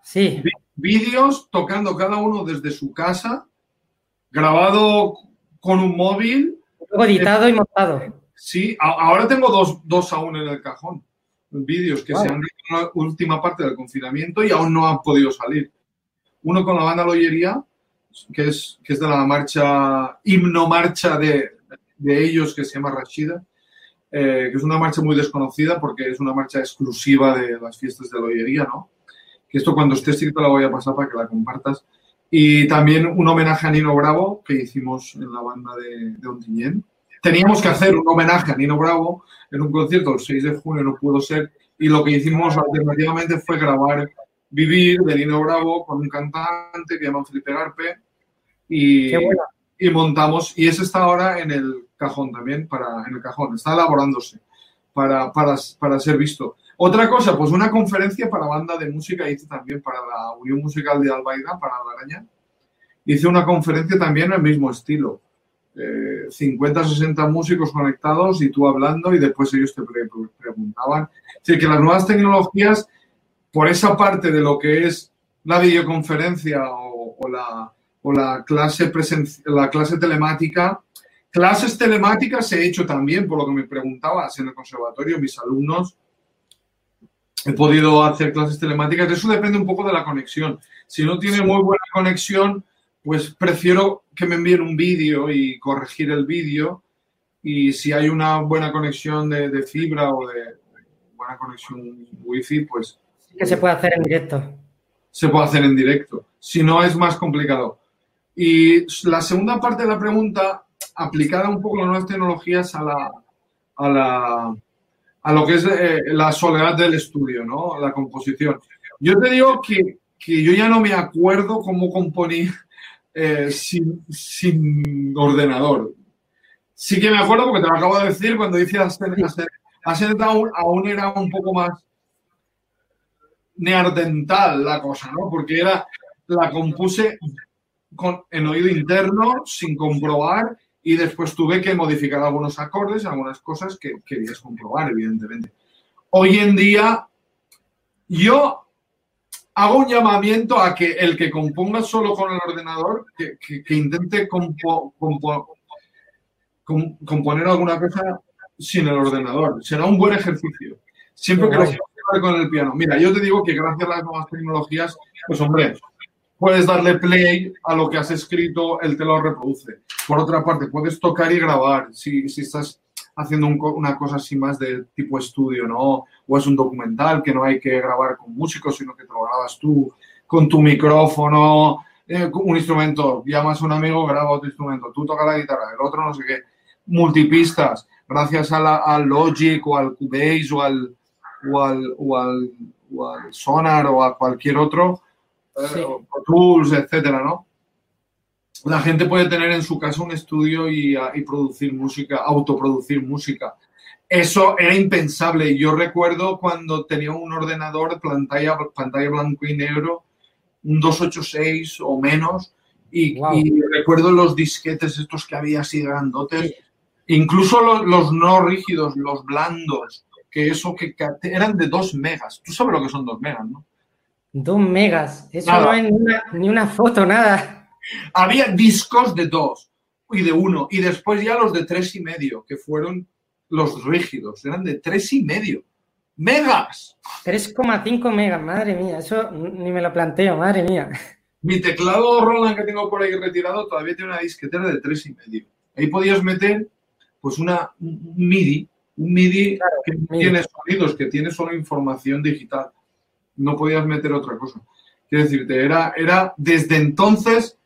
sí. Vídeos tocando cada uno desde su casa, grabado con un móvil. Luego editado y montado. Sí, ahora tengo dos, dos aún en el cajón. Vídeos que se han hecho en la última parte del confinamiento y aún no han podido salir. Uno con la banda Loyería que es, que es de la marcha, himno marcha de, de ellos que se llama Rashida, eh, que es una marcha muy desconocida porque es una marcha exclusiva de las fiestas de la hoyería, ¿no? Que esto cuando esté escrito la voy a pasar para que la compartas. Y también un homenaje a Nino Bravo que hicimos en la banda de, de Ontinyent. Teníamos que hacer un homenaje a Nino Bravo en un concierto el 6 de junio, no pudo ser, y lo que hicimos alternativamente fue grabar Vivir de Nino Bravo con un cantante que llama Felipe Garpe y, y, montamos, y ese está ahora en el cajón también, para, en el cajón, está elaborándose para, para, para ser visto. Otra cosa, pues una conferencia para banda de música hice también para la Unión Musical de Albaida, para la Araña. Hice una conferencia también en el mismo estilo. Eh, 50, 60 músicos conectados y tú hablando y después ellos te pre preguntaban. Es decir, que las nuevas tecnologías por esa parte de lo que es la videoconferencia o, o la, o la clase, la clase telemática. Clases telemáticas he hecho también, por lo que me preguntabas, en el conservatorio, mis alumnos. He podido hacer clases telemáticas. Eso depende un poco de la conexión. Si no tiene muy buena conexión, pues prefiero que me envíen un vídeo y corregir el vídeo. Y si hay una buena conexión de, de fibra o de buena conexión wifi, pues que se puede hacer en directo. Se puede hacer en directo. Si no, es más complicado. Y la segunda parte de la pregunta, aplicada un poco a las nuevas tecnologías a la, a la a lo que es eh, la soledad del estudio, ¿no? La composición. Yo te digo que, que yo ya no me acuerdo cómo componía eh, sin, ordenador. Sí que me acuerdo porque te lo acabo de decir cuando dice Ascent aún, aún era un poco más neardental la cosa, ¿no? Porque era, la compuse con, en oído interno, sin comprobar, y después tuve que modificar algunos acordes, algunas cosas que querías comprobar, evidentemente. Hoy en día, yo hago un llamamiento a que el que componga solo con el ordenador, que, que, intente compo, compo, componer alguna cosa sin el ordenador. Será un buen ejercicio. Siempre que lo con el piano. Mira, yo te digo que gracias a las nuevas tecnologías, pues hombre, puedes darle play a lo que has escrito, él te lo reproduce. Por otra parte, puedes tocar y grabar si, si estás haciendo una cosa así más de tipo estudio, ¿no? O es un documental que no hay que grabar con músicos, sino que te lo grabas tú con tu micrófono, eh, un instrumento, llamas a un amigo, graba otro instrumento, tú tocas la guitarra, el otro no sé qué, multipistas, gracias a la, al Logic o al Cubase o al, o al, o al, o al Sonar o a cualquier otro, sí. Tools, etcétera, ¿no? La gente puede tener en su casa un estudio y, y, producir música, autoproducir música. Eso era impensable. Yo recuerdo cuando tenía un ordenador, pantalla, pantalla blanco y negro, un 286 o menos, y, wow. y recuerdo los disquetes estos que había así grandotes, incluso los, los, no rígidos, los blandos, que eso que eran de 2 megas. Tú sabes lo que son 2 megas, ¿no? Dos megas. Eso nada. no es ni una, ni una, foto, nada. Había discos de dos y de uno. Y después ya los de tres y medio, que fueron los rígidos. Eran de tres y medio. ¡Megas! 3,5 megas, madre mía. Eso ni me lo planteo, madre mía. Mi teclado Roland que tengo por ahí retirado todavía tiene una disquetera de tres y medio. Ahí podías meter pues una, un MIDI, un MIDI claro, que MIDI. tiene sonidos, que tiene solo información digital no podías meter otra cosa. Quiero decirte, era, era desde entonces,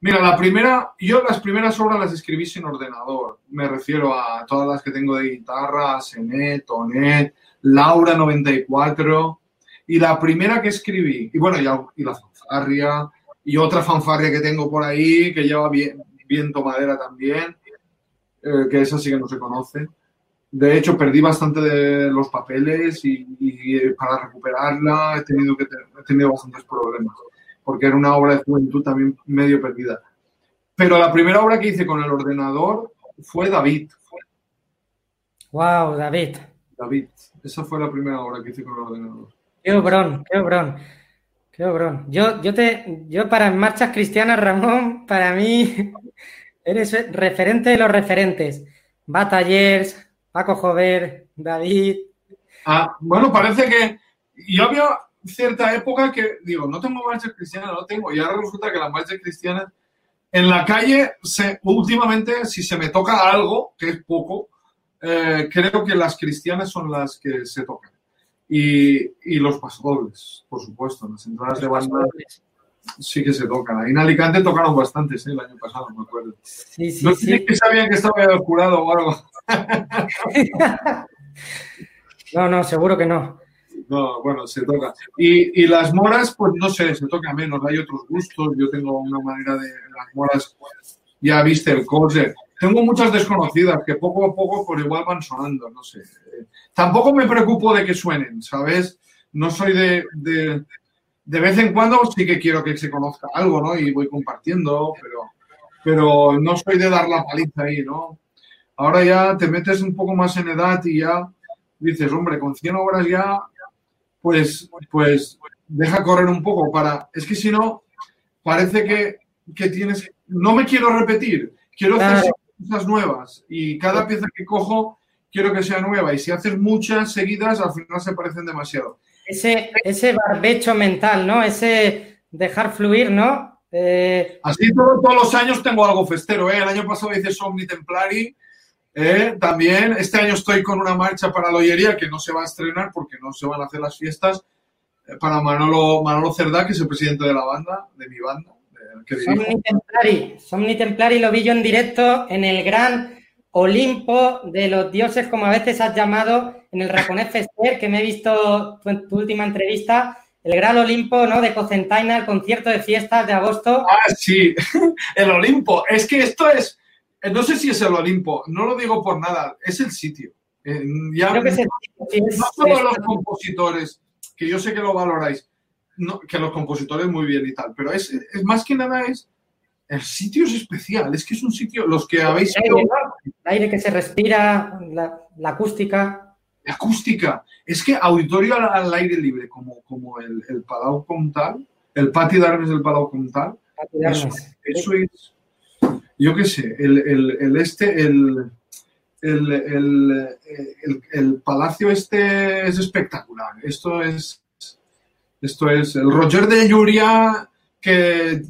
mira, la primera, yo las primeras obras las escribí sin ordenador, me refiero a todas las que tengo de guitarra, Senet, Tonet, Laura 94, y la primera que escribí, y bueno, ya, y la fanfarria, y otra fanfarria que tengo por ahí, que lleva viento madera también, eh, que esa sí que no se conoce. De hecho, perdí bastante de los papeles y, y para recuperarla he tenido, que he tenido bastantes problemas, porque era una obra de juventud también medio perdida. Pero la primera obra que hice con el ordenador fue David. Wow, David. David. Esa fue la primera obra que hice con el ordenador. Qué obrón, qué obrón. Qué obrón. Yo, yo, te, yo para marchas cristianas, Ramón, para mí eres referente de los referentes. Batallers, Paco Jover, David. Ah, bueno, parece que yo había cierta época que digo, no tengo marchas cristianas, no tengo. Y ahora resulta que las marchas cristianas en la calle, se, últimamente, si se me toca algo, que es poco, eh, creo que las cristianas son las que se tocan. Y, y los pasodobles, por supuesto, las entradas de banda sí que se tocan. Ahí en Alicante tocaron bastantes ¿eh? el año pasado, me acuerdo. Sí, sí, no sé sí. que sabían que estaba curado o algo. no, no, seguro que no. No, bueno, se toca. Y, y, las moras, pues no sé, se toca menos. Hay otros gustos. Yo tengo una manera de las moras, ya viste el coche. Tengo muchas desconocidas que poco a poco por igual van sonando, no sé. Tampoco me preocupo de que suenen, ¿sabes? No soy de, de, de vez en cuando sí que quiero que se conozca algo, ¿no? Y voy compartiendo, pero, pero no soy de dar la paliza ahí, ¿no? Ahora ya te metes un poco más en edad y ya dices, hombre, con 100 obras ya, pues, pues deja correr un poco para... Es que si no, parece que, que tienes... No me quiero repetir, quiero hacer cosas nuevas y cada pieza que cojo quiero que sea nueva y si haces muchas seguidas al final se parecen demasiado. Ese, ese barbecho mental, ¿no? Ese dejar fluir, ¿no? Eh... Así todo, todos los años tengo algo festero, ¿eh? El año pasado hice Somni Templari, ¿eh? También este año estoy con una marcha para la Ollería que no se va a estrenar porque no se van a hacer las fiestas, eh, para Manolo, Manolo Cerdá, que es el presidente de la banda, de mi banda, Somni Templari. Somni Templari lo vi yo en directo en el gran Olimpo de los dioses, como a veces has llamado, en el Raconés Fester, que me he visto tu, tu última entrevista, el gran Olimpo, ¿no? De Cocentaina, el concierto de fiestas de agosto. Ah, sí, el Olimpo. Es que esto es, no sé si es el Olimpo, no lo digo por nada, es el sitio. Eh, ya, Creo que es el- sí, es- no todos los compositores, que yo sé que lo valoráis, no, que los compositores muy bien y tal, pero es, es más que nada es, el sitio es especial, es que es un sitio, los que habéis el aire. El aire que se respira, la, la acústica. la acústica, es que auditorio al, al aire libre, como, como el, el Palau Comtal, el Pati d'Armes del Palau Comtal, eso, eso es, yo qué sé, el, el- el este, el, el, el- el- el palacio este es espectacular. Esto es, esto es el Roger de Llúria que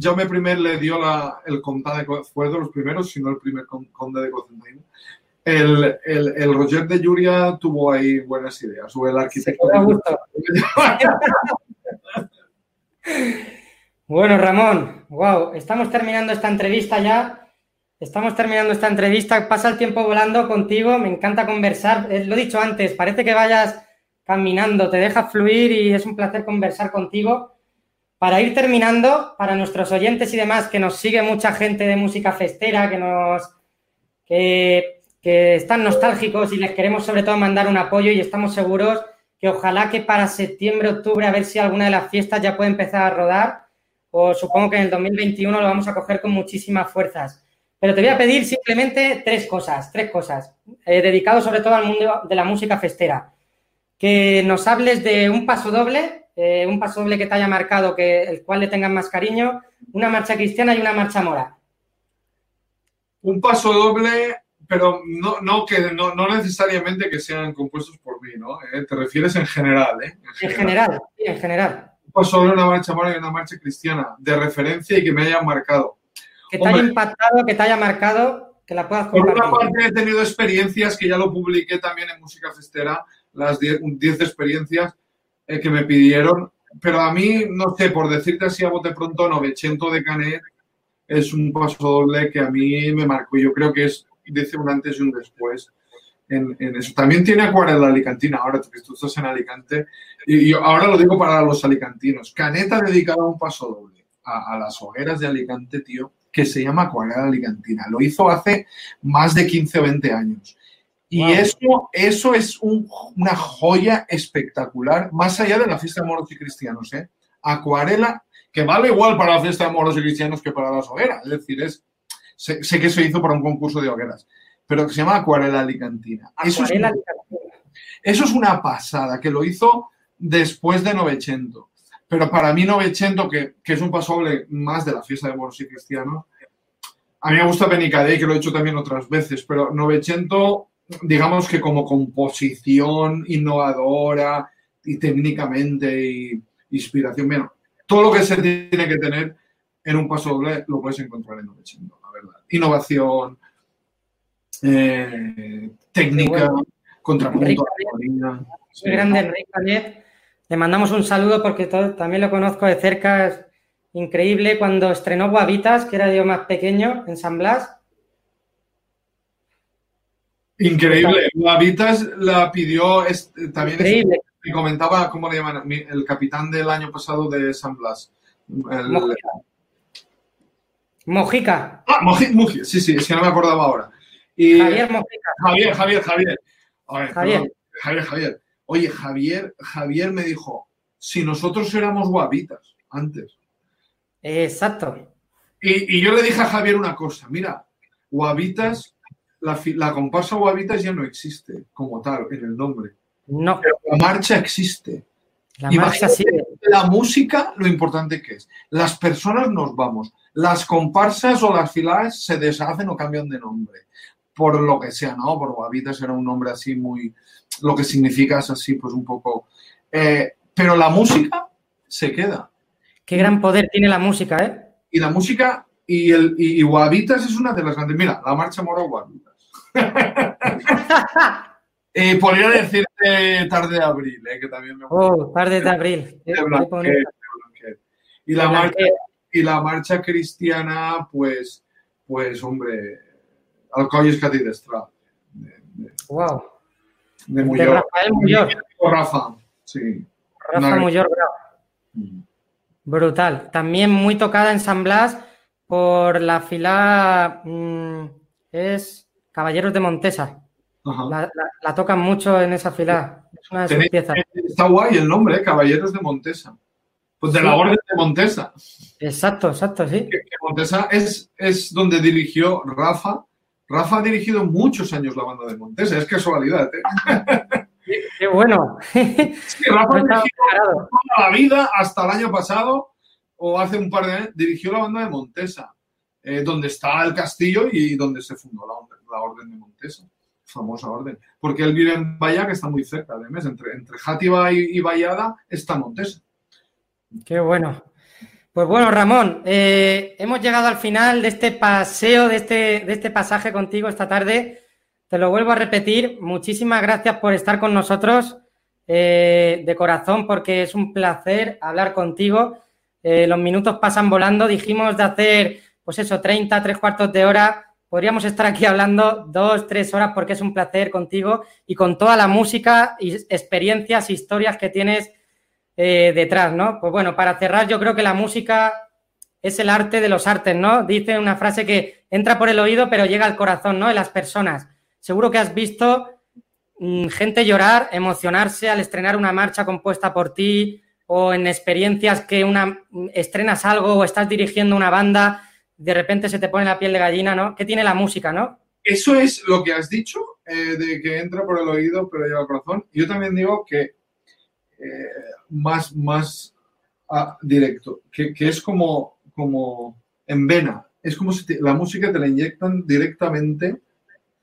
Jaume I le dio la, el conde de fue de los primeros, si no el primer con- conde de Cocentaina. El, el, el Roger de Llúria tuvo ahí buenas ideas, o el arquitecto. a gusto. Bueno, Ramón, wow, estamos terminando esta entrevista ya. Estamos terminando esta entrevista. Pasa el tiempo volando contigo. Me encanta conversar. Eh, Lo he dicho antes, parece que vayas caminando, te dejas fluir y es un placer conversar contigo. Para ir terminando, para nuestros oyentes y demás, que nos sigue mucha gente de música festera, que nos que, que están nostálgicos y les queremos sobre todo mandar un apoyo y estamos seguros que ojalá que para septiembre, octubre, a ver si alguna de las fiestas ya puede empezar a rodar, o supongo que en el 2021 lo vamos a coger con muchísimas fuerzas. Pero te voy a pedir simplemente tres cosas, tres cosas, eh, dedicado sobre todo al mundo de la música festera. Que nos hables de un paso doble, eh, un paso doble que te haya marcado, que el cual le tengas más cariño, una marcha cristiana y una marcha mora. un paso doble, pero no, no, que, no, no necesariamente que sean compuestos por mí, ¿no? Eh, Te refieres en general, ¿eh? En general, sí, en general. Doble, una marcha mora y una marcha cristiana, de referencia y que me hayan marcado. Que te Hombre. haya impactado, que te haya marcado, que la puedas Por una compartir. parte he tenido experiencias que ya lo publiqué también en Música Festera, las 10 10 experiencias eh, que me pidieron, pero a mí, no sé, por decirte así a bote pronto, Novecento de Canet es un paso doble que a mí me marcó. Yo creo que es, dice un antes y un después en, en eso. También tiene Acuarela Alicantina, ahora que tú estás en Alicante, y yo ahora lo digo para los alicantinos. Canet ha dedicado un paso doble a, a las hogueras de Alicante, tío, que se llama Acuarela Alicantina. Lo hizo hace más de 15 o 20 años. Y Wow. eso, eso es un- una joya espectacular, más allá de la fiesta de moros y cristianos. ¿eh? Acuarela, que vale igual para la fiesta de moros y cristianos que para las hogueras. Es decir, es, sé, sé que se hizo para un concurso de hogueras, pero que se llama Acuarela Alicantina. Eso es, Acuarela, eso es una pasada, que lo hizo después de Novecento. Pero para mí Novecento, que, que es un pasoble más de la fiesta de moros y cristianos, a mí me gusta Benicadé, que lo he hecho también otras veces, pero Novecento, digamos que como composición innovadora y técnicamente y inspiración, bueno, todo lo que se tiene que tener en un pasoble lo puedes encontrar en Novecento, la verdad. Innovación, eh, técnica, contrapunto, armonía. Sí. Grande Enrique Canet. Le mandamos un saludo porque todo- también lo conozco de cerca. Es increíble cuando estrenó Guavitas, que era yo más pequeño, en San Blas. Increíble. Guavitas la pidió es- también. es- Increíble. me comentaba, ¿cómo le llaman? El capitán del año pasado de San Blas. El- Mojica. Mojica. Ah, Moji- Muji, sí, sí, es que no me acordaba ahora. Y Javier Mojica. Javier, Javier, Javier. A ver, Javier. perdón, Javier, Javier. Oye, Javier, Javier me dijo, si nosotros éramos guavitas antes. Exacto. Y, y yo le dije a Javier una cosa, mira, guavitas, la, comparsa guavitas ya no existe como tal en el nombre. No, Pero la marcha existe. la marcha sigue. La música, lo importante que es. Las personas nos vamos. Las comparsas o las filas se deshacen o cambian de nombre. Por lo que sea, ¿no? Por Guavitas era un nombre así muy. Lo que significa es así, pues un poco. eh, pero la música se queda. Qué gran poder tiene la música, ¿eh? Y la música. Y, el, y, y Guavitas es una de las grandes. Mira, la marcha mora Guavitas. Eh, podría decirte tarde de abril, eh, que también me gusta. Oh, tarde de abril. De Blanquet, de. Y la marcha y la marcha cristiana, pues, pues hombre, Alcoyes Catedral. Wow. De Muyor. Rafael Muyor. Rafa, sí. Rafa Muyor, bravo. Mm. Brutal. También muy tocada en San Blas por la fila mm, es Caballeros de Montesa. La, la- la tocan mucho en esa fila. Es una de sus piezas. Está guay el nombre, ¿eh? Caballeros de Montesa. Pues de Sí. la Orden de Montesa. Exacto, exacto, sí. Que, que Montesa es, es donde dirigió Rafa. Rafa ha dirigido muchos años la banda de Montesa, es casualidad. ¿eh? Qué bueno. Que Rafa No dirigió toda la vida, hasta el año pasado, o hace un par de años, dirigió la banda de Montesa, eh, donde está el castillo y donde se fundó la, orden- la Orden de Montesa, famosa orden. Porque él vive en Bahía, que está muy cerca de Mes, entre, entre Játiva y, y Vallada está Montesa. Qué bueno. Pues bueno, Ramón, eh, hemos llegado al final de este paseo, de este, de este pasaje contigo esta tarde. Te lo vuelvo a repetir. Muchísimas gracias por estar con nosotros eh, de corazón, porque es un placer hablar contigo. Eh, los minutos pasan volando. Dijimos de hacer, pues eso, 30, tres cuartos de hora. Podríamos estar aquí hablando dos, tres horas porque es un placer contigo y con toda la música y experiencias, historias que tienes eh, detrás, ¿no? Pues bueno, para cerrar, yo creo que la música es el arte de los artes, ¿no? Dice una frase que entra por el oído, pero llega al corazón, ¿no? De las personas. Seguro que has visto mm, gente llorar, emocionarse al estrenar una marcha compuesta por ti o en experiencias que una estrenas algo o estás dirigiendo una banda, de repente se te pone la piel de gallina, ¿no? ¿Qué tiene la música, no? Eso es lo que has dicho, eh, de que entra por el oído, pero llega al corazón. Yo también digo que eh, más, más ah, directo, que, que es como, como en vena. Es como si te- la música te la inyectan directamente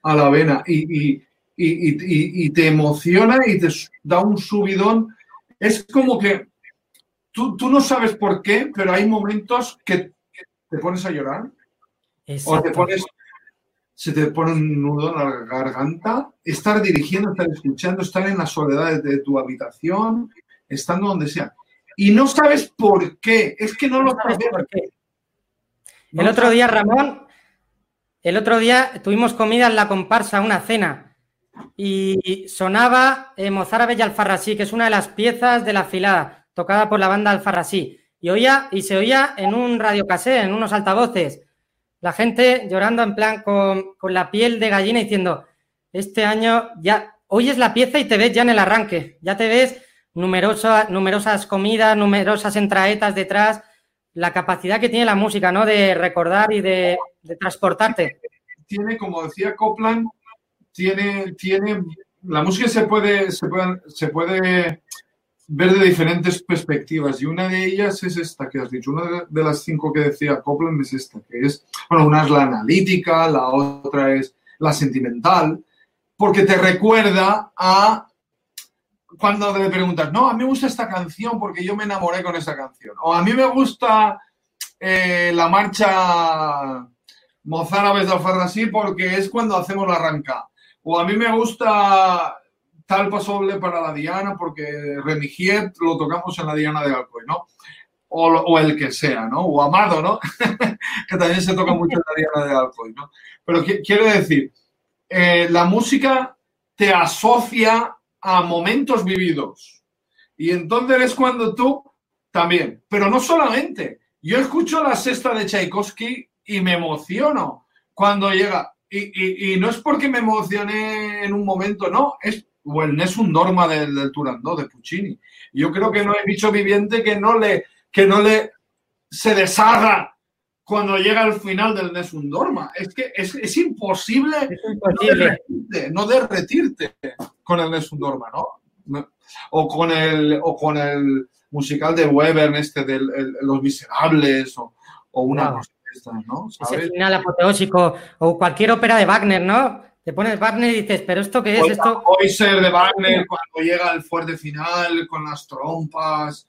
a la vena y, y- y- y- te emociona y te da un subidón. Es como que tú, tú no sabes por qué, pero hay momentos que te pones a llorar o te pones, se te pone un nudo en la garganta, estar dirigiendo, estar escuchando, estar en la soledad de tu habitación, estando donde sea. Y no sabes por qué, es que no lo ¿Sabes sabes. por qué? No El otro sabes. día, Ramón, el otro día tuvimos comida en la comparsa, una cena, y sonaba eh, Mozárabe y Alfarrasí, que es una de las piezas de la filada, tocada por la banda Alfarrasí. Y, oía, y se oía en un radiocasé, en unos altavoces, la gente llorando en plan con, con la piel de gallina diciendo, este año ya oyes la pieza y te ves ya en el arranque, ya te ves numerosa- numerosas comidas, numerosas entraetas detrás, la capacidad que tiene la música, ¿no? De recordar y de, transportarte. Tiene, como decía Copland, tiene, tiene, la música se puede, se puede, se puede ver de diferentes perspectivas y una de ellas es esta que has dicho, una de- de las cinco que decía Copland es esta, que es, bueno, una es la analítica, la otra es la sentimental, porque te recuerda a cuando le preguntas, no, a mí me gusta esta canción porque yo me enamoré con esa canción, o a mí me gusta eh, la marcha Mozárabes de Alfarrasí porque es cuando hacemos la arranca, o a mí me gusta tal pasoble para la Diana porque Remigiet lo tocamos en la Diana de Alcoy, ¿no? O, el que sea, ¿no? O Amado, ¿no? que también se toca mucho en la Diana de Alcoy, ¿no? Pero qui- quiero decir, eh, la música te asocia a momentos vividos. Y entonces es cuando tú también, pero no solamente. Yo escucho la sexta de Tchaikovsky y me emociono cuando llega. Y, y- no es porque me emocioné en un momento, no, es o el Nessun Dorma del, del Turandot, de Puccini. Yo creo que no hay bicho viviente que no le, que no le se deshaga cuando llega al final del Nessun Dorma. Es que es, es imposible Es imposible. derretirte, no derretirte con el Nessun Dorma, ¿no? No. O con el, o con el musical de Weber, este de Los Miserables, o, o una Wow. cosa de estas, ¿no? Ese ¿Sabes? final apoteósico o cualquier ópera de Wagner, ¿no? Te pones Wagner y dices, ¿pero esto qué es? O Esto... De Wagner cuando llega al fuerte final con las trompas,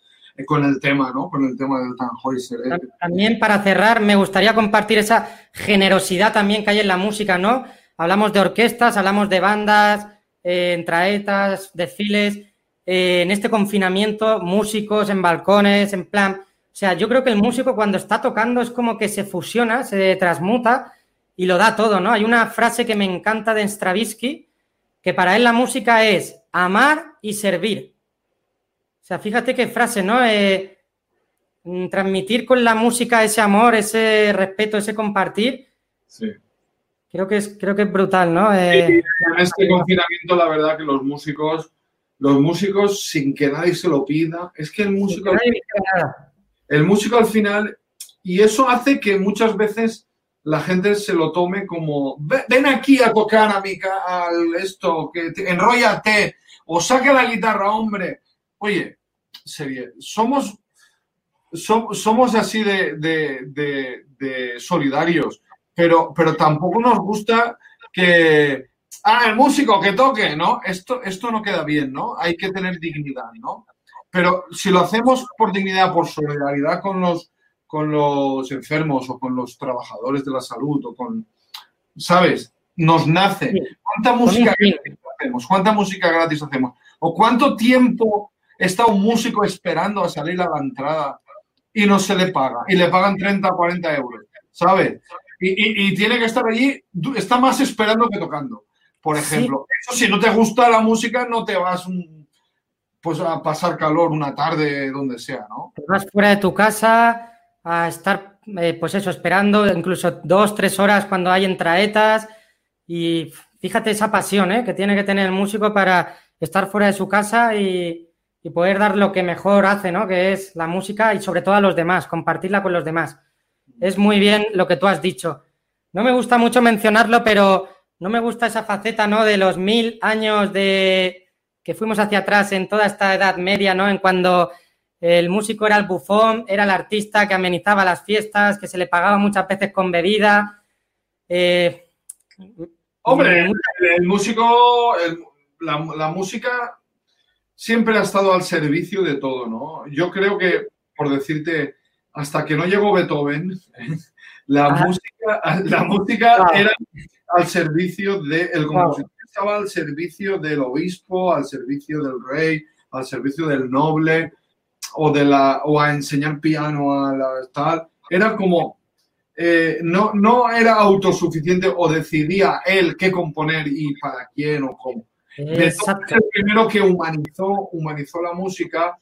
con el tema, ¿no? Con el tema del Tannhäuser. eh. También para cerrar, me gustaría compartir esa generosidad también que hay en la música, ¿no? Hablamos de orquestas, hablamos de bandas, eh, entraetas, desfiles. eh, en este confinamiento, músicos en balcones, en plan, sea, yo creo que el músico cuando está tocando es como que se fusiona, se transmuta y lo da todo, ¿no? Hay una frase que me encanta de Stravinsky, que para él la música es amar y servir. O sea, fíjate qué frase, ¿no? Eh, mm, transmitir con la música ese amor, ese respeto, ese compartir. Sí. Creo que es, creo que es brutal, ¿no? Eh, en este confinamiento, la verdad que los músicos, los músicos sin que nadie se lo pida, es que el músico... El músico al final, y eso hace que muchas veces la gente se lo tome como, ven aquí a tocar a mi al esto, que te, enróllate, o saca la guitarra, hombre. Oye, serie, somos, somos así de, de, solidarios, pero, pero tampoco nos gusta que, ah, el músico que toque, ¿no? Esto, esto no queda bien, ¿no? Hay que tener dignidad, ¿no? Pero si lo hacemos por dignidad, por solidaridad con los, con los enfermos o con los trabajadores de la salud o con, ¿sabes? Nos nace. ¿Cuánta música gratis hacemos? ¿Cuánta música gratis hacemos? ¿O cuánto tiempo está un músico esperando a salir a la entrada y no se le paga? Y le pagan 30 o 40 euros, ¿sabes? Y, tiene que estar allí, está más esperando que tocando. Por ejemplo, eso si no te gusta la música, no te vas un pues a pasar calor una tarde donde sea, ¿no? Te vas fuera de tu casa a estar, eh, pues eso, esperando incluso dos, tres horas cuando hay entraetas y fíjate esa pasión ¿eh? que tiene que tener el músico para estar fuera de su casa y, y, poder dar lo que mejor hace, ¿no? Que es la música y sobre todo a los demás, compartirla con los demás. Es muy bien lo que tú has dicho. No me gusta mucho mencionarlo, pero no me gusta esa faceta, ¿no? De los mil años de que fuimos hacia atrás en toda esta edad media, ¿no? En cuando el músico era el bufón, era el artista que amenizaba las fiestas, que se le pagaba muchas veces con bebida. Eh, Hombre, el, músico, la, música siempre ha estado al servicio de todo, ¿no? Yo creo que, por decirte, hasta que no llegó Beethoven, la música, la música era al servicio del compositor estaba al servicio del obispo, al servicio del rey, al servicio del noble, o, de la, o a enseñar piano a la tal. Era como, eh, no, no era autosuficiente o decidía él qué componer y para quién o cómo. Exacto. el primero que humanizó, humanizó la música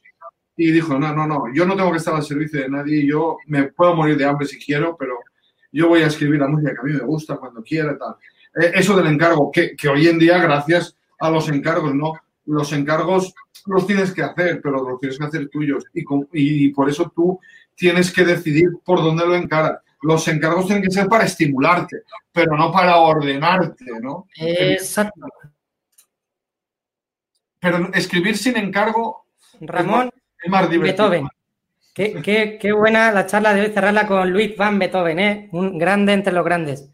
y dijo, no, no, no, yo no tengo que estar al servicio de nadie, yo me puedo morir de hambre si quiero, pero yo voy a escribir la música que a mí me gusta cuando quiera, tal. Eh, eso del encargo, que, hoy en día, gracias a los encargos, ¿no? Los encargos los tienes que hacer, pero los tienes que hacer tuyos. Y, y por eso tú tienes que decidir por dónde lo encaras. Los encargos tienen que ser para estimularte, pero no para ordenarte, ¿no? Exacto. Pero escribir sin encargo. Ramón es más divertido. Beethoven. Qué, qué, buena la charla de hoy, cerrarla con Luis Van Beethoven, ¿eh? Un grande entre los grandes.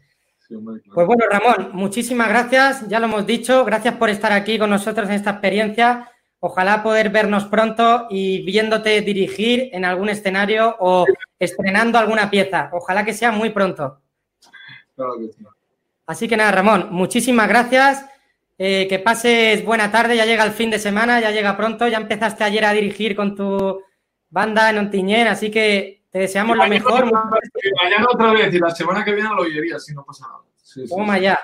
Pues bueno, Ramón, muchísimas gracias, ya lo hemos dicho, gracias por estar aquí con nosotros en esta experiencia. Ojalá poder vernos pronto y viéndote dirigir en algún escenario o estrenando alguna pieza. Ojalá que sea muy pronto. Así que nada, Ramón, muchísimas gracias. Eh, que pases buena tarde, ya llega el fin de semana, ya llega pronto, ya empezaste ayer a dirigir con tu banda en Ontiñén, así que te deseamos lo mejor. mañana otra vez y la semana que viene lo oiría si no pasa nada. Toma ya.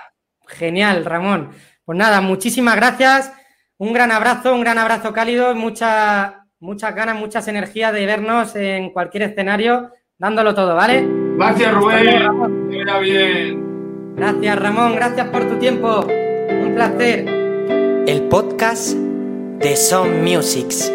Genial, Ramón. Pues nada, muchísimas gracias. Un gran abrazo, un gran abrazo cálido, mucha, muchas ganas, muchas energías de vernos en cualquier escenario, dándolo todo, ¿vale? Gracias, Rubén. bien. Gracias, Ramón. Gracias por tu tiempo. Placer. El podcast de Son Musics.